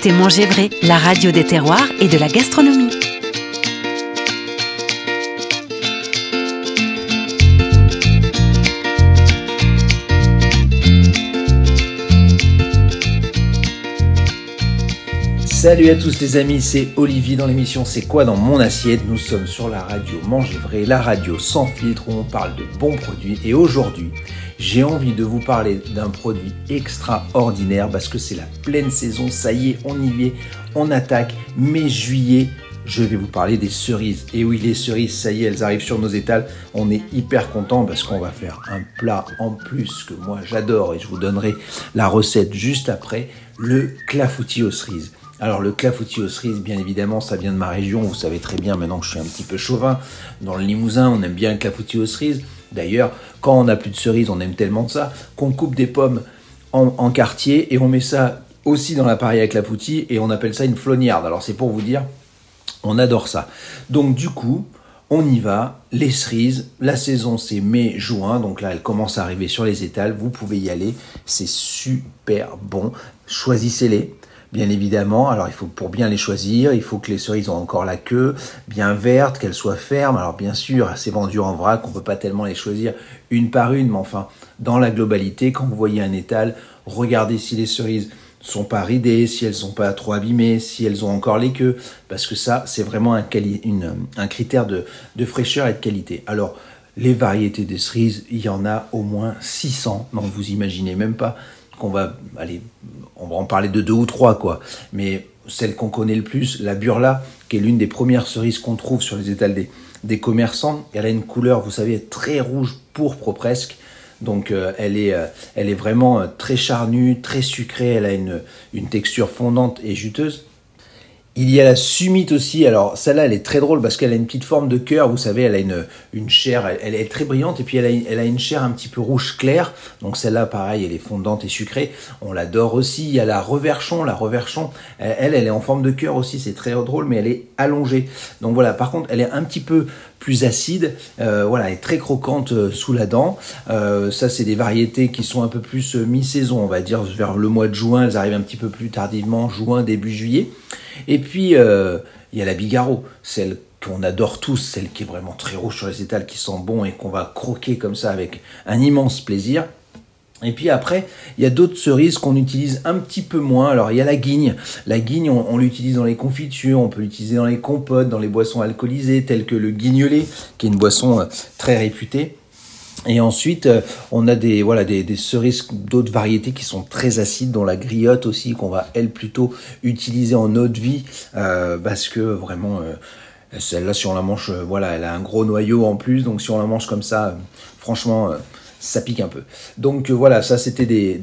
écoutez Manger Vrai, la radio des terroirs et de la gastronomie. Salut à tous les amis, c'est Olivier dans l'émission C'est quoi dans mon assiette? Nous sommes sur la radio Manger Vrai, la radio sans filtre où on parle de bons produits. Et aujourd'hui, j'ai envie de vous parler d'un produit extraordinaire parce que c'est la pleine saison. Ça y est, on y est, on attaque. Mai, juillet, je vais vous parler des cerises. Et oui, les cerises, ça y est, elles arrivent sur nos étals. On est hyper content parce qu'on va faire un plat en plus que moi j'adore et je vous donnerai la recette juste après, le clafoutis aux cerises. Alors le clafoutis aux cerises, bien évidemment, ça vient de ma région. Vous savez très bien maintenant que je suis un petit peu chauvin. Dans le Limousin, on aime bien le clafoutis aux cerises. D'ailleurs, quand on n'a plus de cerises, on aime tellement ça qu'on coupe des pommes en, quartier et on met ça aussi dans l'appareil à clafoutis et on appelle ça une flognarde. Alors c'est pour vous dire, on adore ça. Donc du coup, on y va, les cerises, la saison c'est mai-juin, donc là elle commence à arriver sur les étals, vous pouvez y aller, c'est super bon, choisissez-les, bien évidemment. Alors il faut pour bien les choisir, il faut que les cerises ont encore la queue bien verte, qu'elles soient fermes. Alors bien sûr, c'est vendu en vrac, on peut pas tellement les choisir une par une, mais enfin dans la globalité, quand vous voyez un étal, regardez si les cerises sont pas ridées, si elles sont pas trop abîmées, si elles ont encore les queues, parce que ça c'est vraiment un, critère de, fraîcheur et de qualité. Alors les variétés de cerises, il y en a au moins 600, donc vous imaginez même pas qu'on va aller, on va en parler de deux ou trois quoi, mais celle qu'on connaît le plus, la burla, qui est l'une des premières cerises qu'on trouve sur les étals des, commerçants. Elle a une couleur, vous savez, très rouge, pourpre presque. Donc euh, elle, est, euh, elle est vraiment euh, très charnue, très sucrée, elle a une texture fondante et juteuse. Il y a la sumite aussi. Alors celle-là, elle est très drôle parce qu'elle a une petite forme de cœur. Vous savez, elle a une, une chair, elle, est très brillante et puis elle a, elle a une chair un petit peu rouge clair. Donc celle-là, pareil, elle est fondante et sucrée. On l'adore aussi. Il y a la reverchon. La reverchon, elle, elle est en forme de cœur aussi. C'est très drôle, mais elle est allongée. Donc voilà. Par contre, elle est un petit peu plus acide. Euh, voilà, est très croquante euh, sous la dent. Euh, ça, c'est des variétés qui sont un peu plus mi-saison, on va dire vers le mois de juin. Elles arrivent un petit peu plus tardivement, juin, début juillet. Et puis, il y a la Bigaro, celle qu'on adore tous, celle qui est vraiment très rouge sur les étals, qui sent bon et qu'on va croquer comme ça avec un immense plaisir. Et puis après, il y a d'autres cerises qu'on utilise un petit peu moins. Alors il y a la guigne. La guigne, on, l'utilise dans les confitures, on peut l'utiliser dans les compotes, dans les boissons alcoolisées, telles que le guignolet, qui est une boisson euh, très réputée. Et ensuite, euh, on a des voilà des, cerises d'autres variétés qui sont très acides, dont la griotte aussi qu'on va elle plutôt utiliser en eau de vie euh, parce que vraiment celle-là si on la mange voilà elle a un gros noyau en plus donc si on la mange comme ça franchement ça pique un peu. Donc euh, voilà, ça c'était des,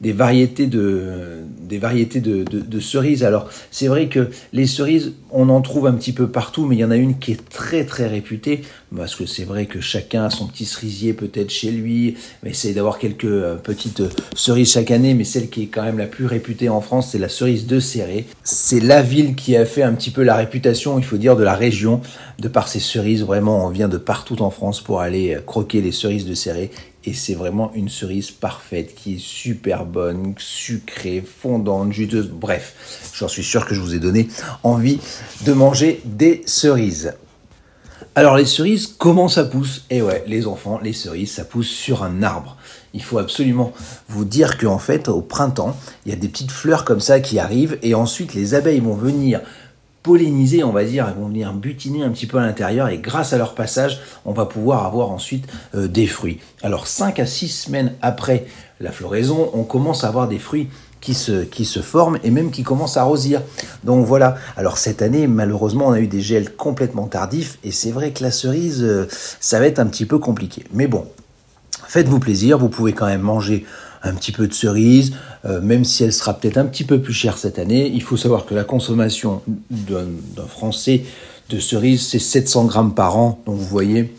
des, variétés de des variétés de, cerises. Alors c'est vrai que les cerises, on en trouve un petit peu partout, mais il y en a une qui est très très réputée parce que c'est vrai que chacun a son petit cerisier peut-être chez lui, mais essaye d'avoir quelques euh, petites cerises chaque année, mais celle qui est quand même la plus réputée en France, c'est la cerise de Serré. C'est la ville qui a fait un petit peu la réputation, il faut dire, de la région de par ses cerises. Vraiment, on vient de partout en France pour aller euh, croquer les cerises de Serré et c'est vraiment une cerise parfaite qui est super bonne, sucrée, fondante, juteuse. Bref, j'en suis sûr que je vous ai donné envie de manger des cerises. Alors les cerises, comment ça pousse? Eh ouais, les enfants, les cerises, ça pousse sur un arbre. Il faut absolument vous dire qu'en fait, au printemps, il y a des petites fleurs comme ça qui arrivent et ensuite les abeilles vont venir polliniser, on va dire, elles vont venir butiner un petit peu à l'intérieur et grâce à leur passage, on va pouvoir avoir ensuite euh, des fruits. Alors 5 à 6 semaines après la floraison, on commence à avoir des fruits qui se, qui se forment et même qui commencent à rosir. Donc voilà. Alors cette année, malheureusement, on a eu des gels complètement tardifs et c'est vrai que la cerise, euh, ça va être un petit peu compliqué. Mais bon, faites-vous plaisir, vous pouvez quand même manger un petit peu de cerise, euh, même si elle sera peut-être un petit peu plus chère cette année. Il faut savoir que la consommation d'un Français de cerise, c'est 700 grammes par an. Donc vous voyez,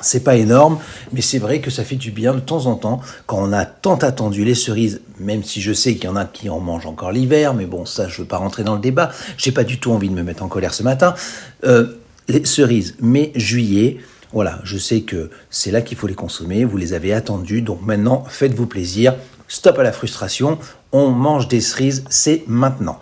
c'est pas énorme, mais c'est vrai que ça fait du bien de temps en temps quand on a tant attendu les cerises, même si je sais qu'il y en a qui en mangent encore l'hiver, mais bon, ça, je veux pas rentrer dans le débat. J'ai pas du tout envie de me mettre en colère ce matin. Euh, les cerises, mai, juillet, voilà, je sais que c'est là qu'il faut les consommer, vous les avez attendus, donc maintenant faites-vous plaisir, stop à la frustration, on mange des cerises, c'est maintenant.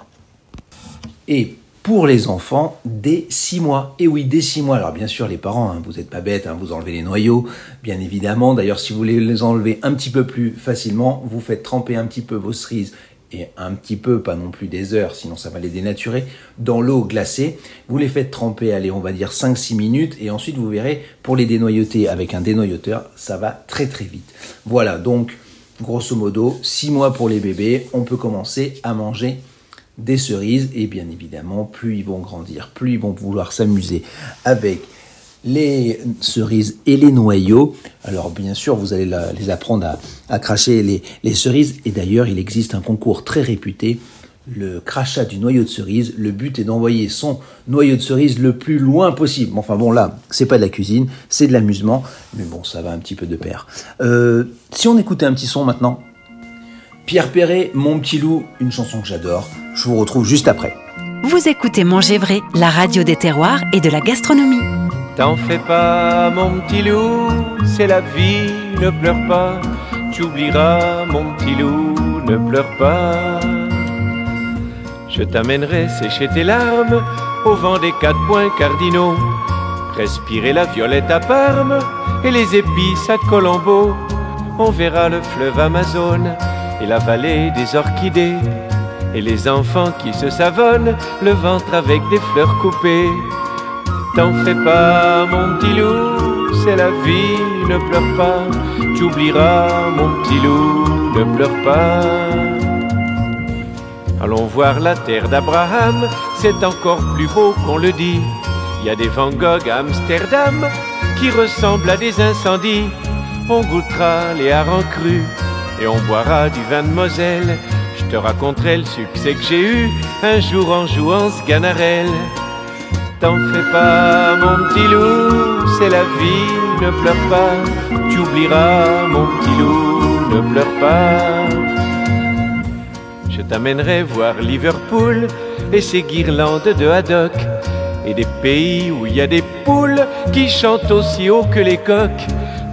Et pour les enfants dès 6 mois. Et oui, dès 6 mois. Alors bien sûr, les parents, hein, vous n'êtes pas bêtes, hein, vous enlevez les noyaux, bien évidemment. D'ailleurs, si vous voulez les enlever un petit peu plus facilement, vous faites tremper un petit peu vos cerises et un petit peu, pas non plus des heures, sinon ça va les dénaturer, dans l'eau glacée. Vous les faites tremper, allez, on va dire 5-6 minutes, et ensuite vous verrez, pour les dénoyauter avec un dénoyauteur, ça va très très vite. Voilà, donc, grosso modo, 6 mois pour les bébés, on peut commencer à manger des cerises, et bien évidemment, plus ils vont grandir, plus ils vont vouloir s'amuser avec les cerises et les noyaux. Alors bien sûr, vous allez les apprendre à, cracher les, cerises. Et d'ailleurs, il existe un concours très réputé, le crachat du noyau de cerise. Le but est d'envoyer son noyau de cerise le plus loin possible. Enfin bon, là, c'est pas de la cuisine, c'est de l'amusement. Mais bon, ça va un petit peu de pair. Euh, si on écoutait un petit son maintenant. Pierre Perret, Mon petit loup, une chanson que j'adore. Je vous retrouve juste après. Vous écoutez Manger Vrai, la radio des terroirs et de la gastronomie. T'en fais pas, mon petit loup, c'est la vie, ne pleure pas. Tu oublieras, mon petit loup, ne pleure pas. Je t'amènerai sécher tes larmes au vent des quatre points cardinaux. Respirer la violette à Parme et les épices à Colombo. On verra le fleuve Amazone et la vallée des orchidées. Et les enfants qui se savonnent le ventre avec des fleurs coupées. T'en fais pas, mon petit loup, c'est la vie, ne pleure pas. Tu oublieras, mon petit loup, ne pleure pas. Allons voir la terre d'Abraham, c'est encore plus beau qu'on le dit. Il y a des Van Gogh à Amsterdam qui ressemblent à des incendies. On goûtera les harengs crus et on boira du vin de Moselle. Je te raconterai le succès que j'ai eu un jour en jouant ce ganarelle. T'en fais pas, mon petit loup, c'est la vie, ne pleure pas. Tu oublieras, mon petit loup, ne pleure pas. Je t'amènerai voir Liverpool et ses guirlandes de haddock. Et des pays où il y a des poules qui chantent aussi haut que les coqs.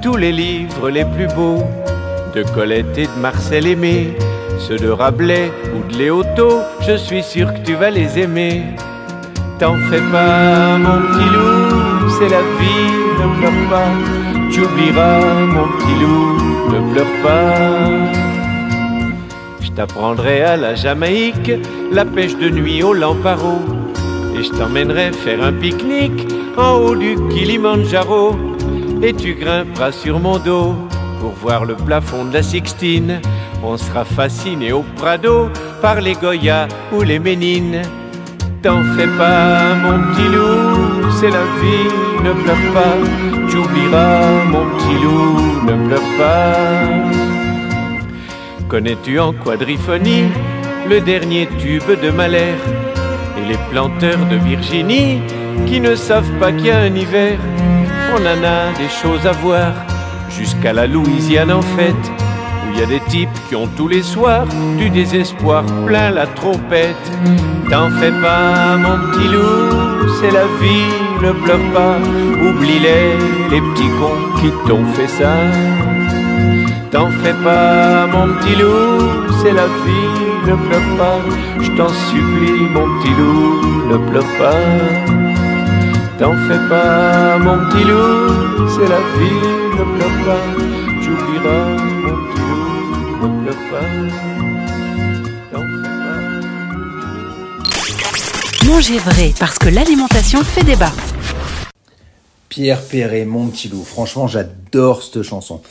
Tous les livres les plus beaux de Colette et de Marcel Aimé, ceux de Rabelais ou de Léoto, je suis sûr que tu vas les aimer. T'en fais pas, mon petit loup, c'est la vie, ne pleure pas. Tu oublieras, mon petit loup, ne pleure pas. Je t'apprendrai à la Jamaïque la pêche de nuit au lamparo. Et je t'emmènerai faire un pique-nique en haut du Kilimanjaro. Et tu grimperas sur mon dos pour voir le plafond de la Sixtine. On sera fasciné au Prado par les Goya ou les Ménines. T'en fais pas, mon petit loup, c'est la vie, ne pleure pas. Tu oublieras, mon petit loup, ne pleure pas. Connais-tu en quadriphonie le dernier tube de Malher et les planteurs de Virginie qui ne savent pas qu'il y a un hiver? On en a des choses à voir jusqu'à la Louisiane en fête il y a des types qui ont tous les soirs du désespoir plein la trompette. T'en fais pas, mon petit loup, c'est la vie, ne pleure pas. Oublie-les, les petits cons qui t'ont fait ça. T'en fais pas, mon petit loup, c'est la vie, ne pleure pas. Je t'en supplie, mon petit loup, ne pleure pas. T'en fais pas, mon petit loup, c'est la vie, ne pleure pas. J'oublierai Manger vrai, parce que l'alimentation fait débat. Pierre Perret, mon petit loup. Franchement, j'adore cette chanson.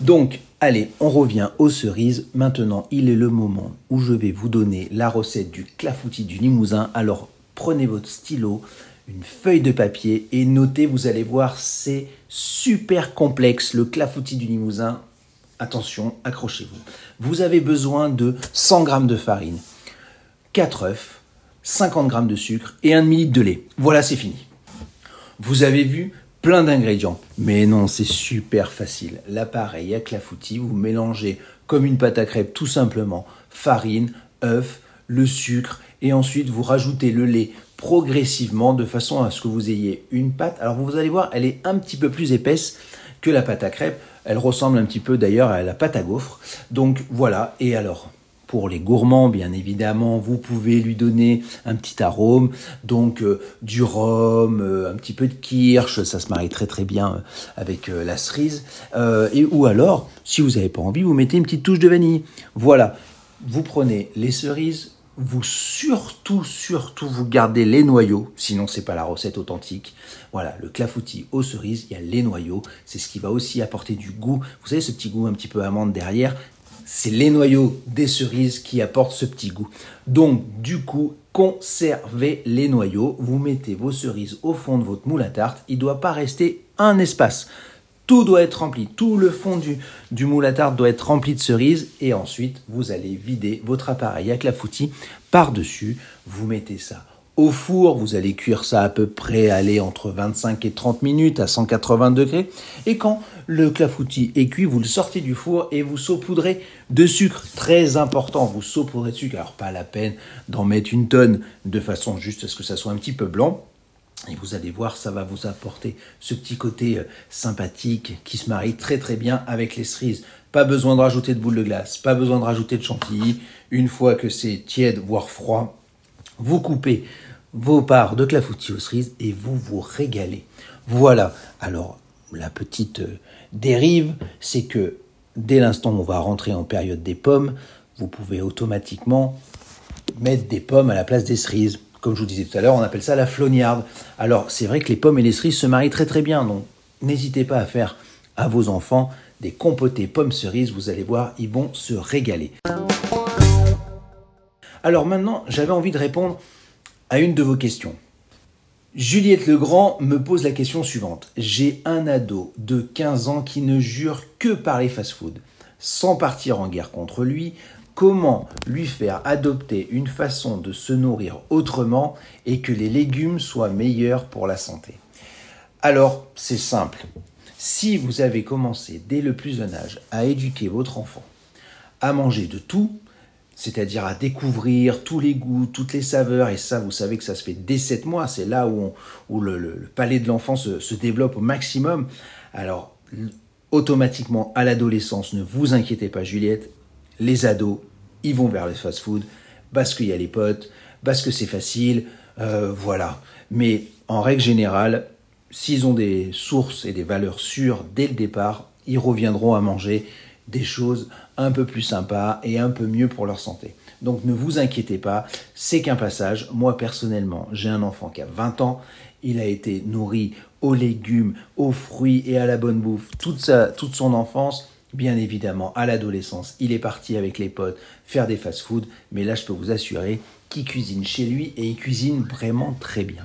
Donc, allez, on revient aux cerises. Maintenant, il est le moment où je vais vous donner la recette du clafoutis du Limousin. Alors, prenez votre stylo, une feuille de papier et notez, vous allez voir, c'est super complexe. Le clafoutis du Limousin, attention, accrochez-vous. Vous avez besoin de 100 g de farine, 4 œufs, 50 g de sucre et 1 demi de lait. Voilà, c'est fini. Vous avez vu plein d'ingrédients. Mais non, c'est super facile. L'appareil à clafoutis, vous mélangez comme une pâte à crêpes tout simplement farine, œufs, le sucre et ensuite vous rajoutez le lait progressivement de façon à ce que vous ayez une pâte. Alors vous allez voir, elle est un petit peu plus épaisse que la pâte à crêpes. Elle ressemble un petit peu d'ailleurs à la pâte à gaufre. Donc voilà, et alors, Pour les gourmands, bien évidemment, vous pouvez lui donner un petit arôme, donc euh, du rhum, euh, un petit peu de kirsch, ça se marie très très bien euh, avec la cerise. et ou alors, si vous n'avez pas envie, vous mettez une petite touche de vanille. Voilà, vous prenez les cerises, vous surtout, surtout, vous gardez les noyaux, sinon c'est pas la recette authentique. Voilà, le clafoutis aux cerises, il y a les noyaux, c'est ce qui va aussi apporter du goût. Vous savez, ce petit goût un petit peu amande derrière, c'est les noyaux des cerises qui apportent ce petit goût. Donc, du coup, conservez les noyaux. Vous mettez vos cerises au fond de votre moule à tarte. Il ne doit pas rester un espace. Tout doit être rempli. Tout le fond du, du moule à tarte doit être rempli de cerises. Et ensuite, vous allez vider votre appareil à clafoutis par-dessus. Vous mettez ça au four, vous allez cuire ça à peu près, aller entre 25 et 30 minutes à 180 degrés. Et quand le clafoutis est cuit, vous le sortez du four et vous saupoudrez de sucre. Très important, vous saupoudrez de sucre. Alors pas la peine d'en mettre une tonne de façon juste à ce que ça soit un petit peu blanc. Et vous allez voir, ça va vous apporter ce petit côté euh, sympathique qui se marie très très bien avec les cerises. Pas besoin de rajouter de boule de glace, pas besoin de rajouter de chantilly. Une fois que c'est tiède, voire froid, vous coupez vos parts de clafoutis aux cerises et vous vous régalez. Voilà. Alors, la petite euh, dérive, c'est que dès l'instant où on va rentrer en période des pommes, vous pouvez automatiquement mettre des pommes à la place des cerises. Comme je vous disais tout à l'heure, on appelle ça la flognarde. Alors, c'est vrai que les pommes et les cerises se marient très très bien, donc n'hésitez pas à faire à vos enfants des compotés pommes cerises, vous allez voir, ils vont se régaler. Alors maintenant, j'avais envie de répondre à une de vos questions. Juliette Legrand me pose la question suivante. J'ai un ado de 15 ans qui ne jure que par les fast-foods. Sans partir en guerre contre lui, comment lui faire adopter une façon de se nourrir autrement et que les légumes soient meilleurs pour la santé Alors, c'est simple. Si vous avez commencé dès le plus jeune âge à éduquer votre enfant à manger de tout, c'est-à-dire à découvrir tous les goûts, toutes les saveurs, et ça, vous savez que ça se fait dès 7 mois, c'est là où, le, palais de l'enfant se, développe au maximum. Alors, automatiquement, à l'adolescence, ne vous inquiétez pas, Juliette, les ados, ils vont vers les fast-food, parce qu'il y a les potes, parce que c'est facile, euh, voilà. Mais en règle générale, s'ils ont des sources et des valeurs sûres dès le départ, ils reviendront à manger des choses un peu plus sympas et un peu mieux pour leur santé. Donc ne vous inquiétez pas, c'est qu'un passage. Moi personnellement, j'ai un enfant qui a 20 ans, il a été nourri aux légumes, aux fruits et à la bonne bouffe toute, sa, toute son enfance. Bien évidemment, à l'adolescence, il est parti avec les potes faire des fast-foods, mais là je peux vous assurer qu'il cuisine chez lui et il cuisine vraiment très bien.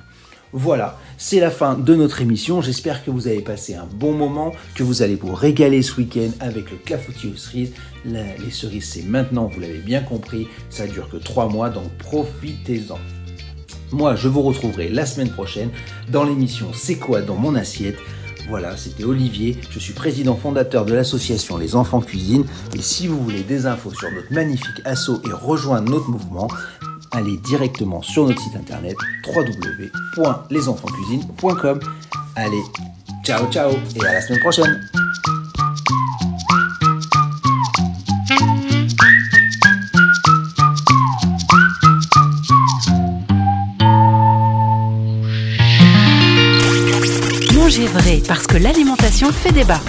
Voilà, c'est la fin de notre émission. J'espère que vous avez passé un bon moment, que vous allez vous régaler ce week-end avec le clafoutis aux cerises. les cerises, c'est maintenant, vous l'avez bien compris. Ça dure que trois mois, donc profitez-en. Moi, je vous retrouverai la semaine prochaine dans l'émission C'est quoi dans mon assiette voilà, c'était Olivier, je suis président fondateur de l'association Les Enfants Cuisine et si vous voulez des infos sur notre magnifique assaut et rejoindre notre mouvement, allez directement sur notre site internet www.lesenfantscuisine.com. Allez, ciao ciao et à la semaine prochaine. Parce que l'alimentation fait débat.